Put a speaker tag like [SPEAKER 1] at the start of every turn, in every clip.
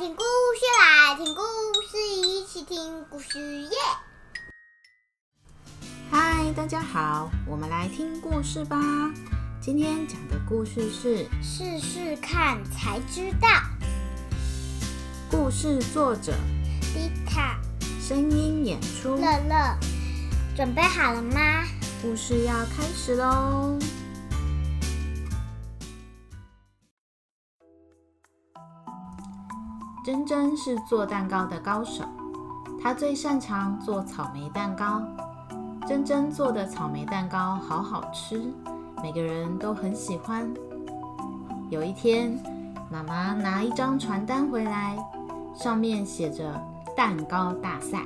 [SPEAKER 1] 听故事，来听故事，一起听故事耶！
[SPEAKER 2] 嗨，大家好，我们来听故事吧。今天讲的故事是
[SPEAKER 1] 试试看才知道。
[SPEAKER 2] 故事作者
[SPEAKER 1] 丽塔，
[SPEAKER 2] 声音演出
[SPEAKER 1] 乐乐，准备好了吗？
[SPEAKER 2] 故事要开始喽！珍珍是做蛋糕的高手，她最擅长做草莓蛋糕。珍珍做的草莓蛋糕好好吃，每个人都很喜欢。有一天，妈妈拿一张传单回来，上面写着“蛋糕大赛”，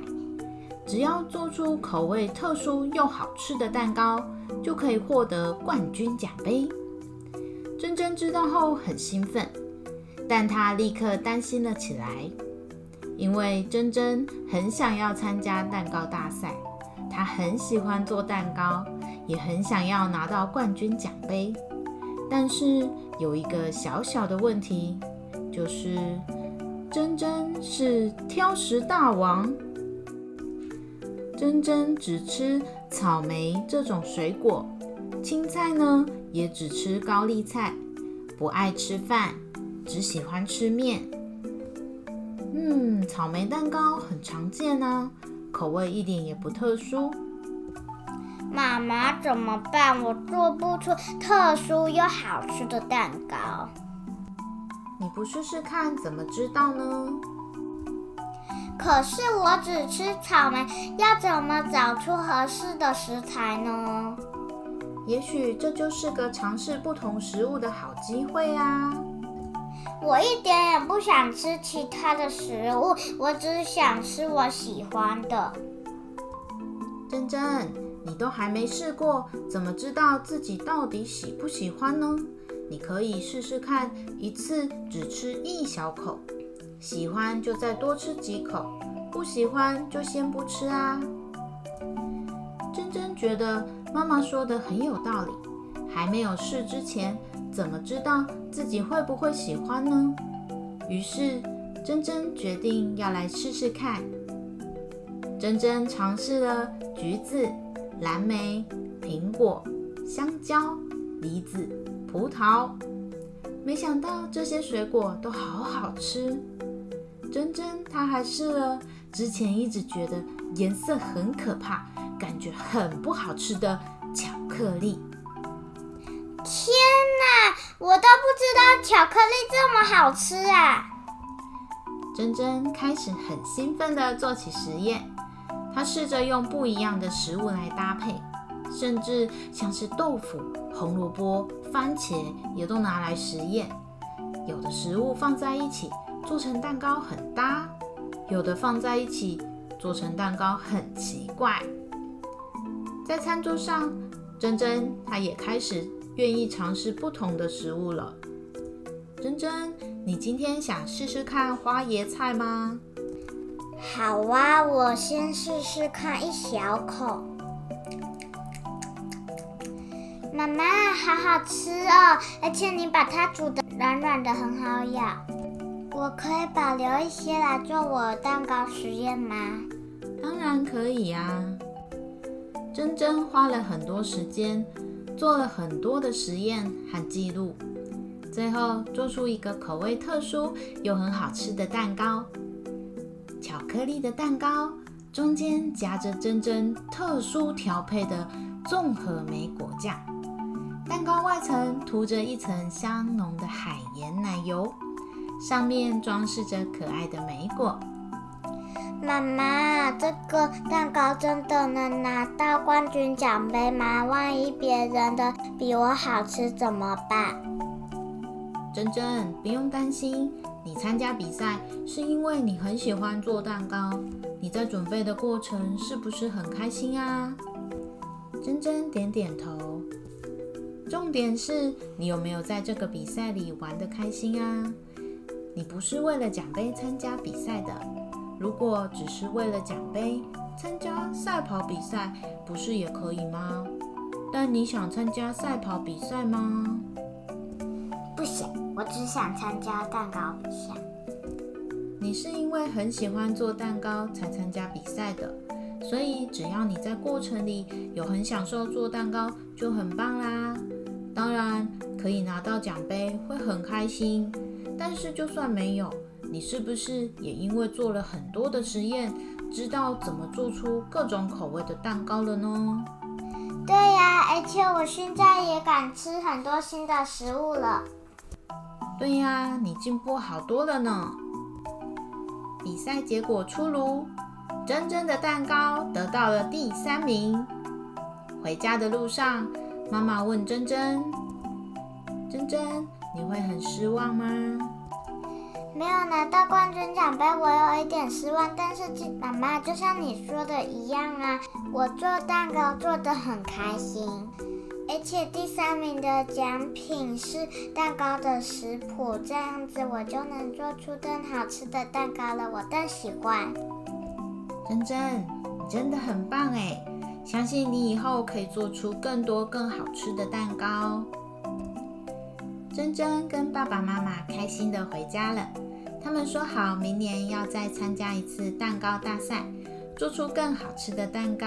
[SPEAKER 2] 只要做出口味特殊又好吃的蛋糕，就可以获得冠军奖杯。珍珍知道后很兴奋。但他立刻担心了起来，因为珍珍很想要参加蛋糕大赛，她很喜欢做蛋糕，也很想要拿到冠军奖杯。但是有一个小小的问题，就是珍珍是挑食大王，珍珍只吃草莓这种水果，青菜呢也只吃高丽菜，不爱吃饭。只喜欢吃面。嗯，草莓蛋糕很常见啊，口味一点也不特殊。
[SPEAKER 1] 妈妈怎么办？我做不出特殊又好吃的蛋糕。
[SPEAKER 2] 你不试试看，怎么知道呢？
[SPEAKER 1] 可是我只吃草莓，要怎么找出合适的食材呢？
[SPEAKER 2] 也许这就是个尝试不同食物的好机会啊。
[SPEAKER 1] 我一点也不想吃其他的食物，我只想吃我喜欢的。
[SPEAKER 2] 珍珍，你都还没试过，怎么知道自己到底喜不喜欢呢？你可以试试看，一次只吃一小口，喜欢就再多吃几口，不喜欢就先不吃啊。珍珍觉得妈妈说的很有道理，还没有试之前。怎么知道自己会不会喜欢呢？于是珍珍决定要来试试看。珍珍尝试了橘子、蓝莓、苹果、香蕉、梨子、葡萄，没想到这些水果都好好吃。珍珍她还试了之前一直觉得颜色很可怕、感觉很不好吃的巧克力。
[SPEAKER 1] 天！我都不知道巧克力这么好吃啊！
[SPEAKER 2] 珍珍开始很兴奋地做起实验，她试着用不一样的食物来搭配，甚至像是豆腐、红萝卜、番茄也都拿来实验。有的食物放在一起做成蛋糕很搭，有的放在一起做成蛋糕很奇怪。在餐桌上，珍珍她也开始。愿意尝试不同的食物了，珍珍，你今天想试试看花椰菜吗？
[SPEAKER 1] 好啊，我先试试看一小口。妈妈，好好吃哦，而且你把它煮的软软的，很好咬。我可以保留一些来做我蛋糕实验吗？
[SPEAKER 2] 当然可以呀。珍珍花了很多时间。做了很多的实验和记录，最后做出一个口味特殊又很好吃的蛋糕——巧克力的蛋糕，中间夹着珍珍特殊调配的综合莓果酱，蛋糕外层涂着一层香浓的海盐奶油，上面装饰着可爱的莓果。
[SPEAKER 1] 妈妈，这个蛋糕真的能拿到冠军奖杯吗？万一别人的比我好吃怎么办？
[SPEAKER 2] 珍珍，不用担心，你参加比赛是因为你很喜欢做蛋糕。你在准备的过程是不是很开心啊？珍珍点点头。重点是你有没有在这个比赛里玩得开心啊？你不是为了奖杯参加比赛的。如果只是为了奖杯参加赛跑比赛，不是也可以吗？但你想参加赛跑比赛吗？
[SPEAKER 1] 不行，我只想参加蛋糕比赛。
[SPEAKER 2] 你是因为很喜欢做蛋糕才参加比赛的，所以只要你在过程里有很享受做蛋糕，就很棒啦。当然，可以拿到奖杯会很开心。但是就算没有，你是不是也因为做了很多的实验，知道怎么做出各种口味的蛋糕了呢？
[SPEAKER 1] 对呀，而且我现在也敢吃很多新的食物了。
[SPEAKER 2] 对呀，你进步好多了呢。比赛结果出炉，真真的蛋糕得到了第三名。回家的路上，妈妈问珍珍：“珍珍，你会很失望吗？”
[SPEAKER 1] 没有拿到冠军奖杯，我有一点失望。但是，妈妈就像你说的一样啊，我做蛋糕做得很开心，而且第三名的奖品是蛋糕的食谱，这样子我就能做出更好吃的蛋糕了。我更喜欢。
[SPEAKER 2] 真真，你真的很棒哎！相信你以后可以做出更多更好吃的蛋糕。珍珍跟爸爸妈妈开心的回家了。他们说好，明年要再参加一次蛋糕大赛，做出更好吃的蛋糕。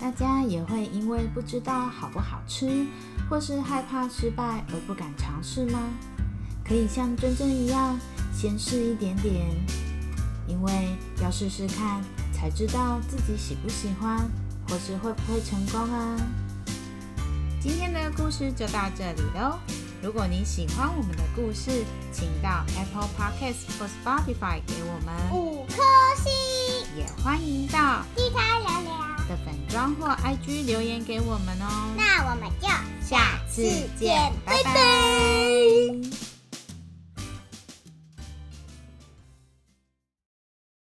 [SPEAKER 2] 大家也会因为不知道好不好吃，或是害怕失败而不敢尝试吗？可以像珍珍一样，先试一点点，因为要试试看，才知道自己喜不喜欢，或是会不会成功啊。今天的故事就到这里喽。如果你喜欢我们的故事，请到 Apple Podcast 或 Spotify 给我们
[SPEAKER 1] 五颗星，
[SPEAKER 2] 也欢迎到
[SPEAKER 1] 地摊聊聊
[SPEAKER 2] 的粉妆或 IG 留言给我们哦。
[SPEAKER 1] 那我们就
[SPEAKER 2] 下次见，拜拜。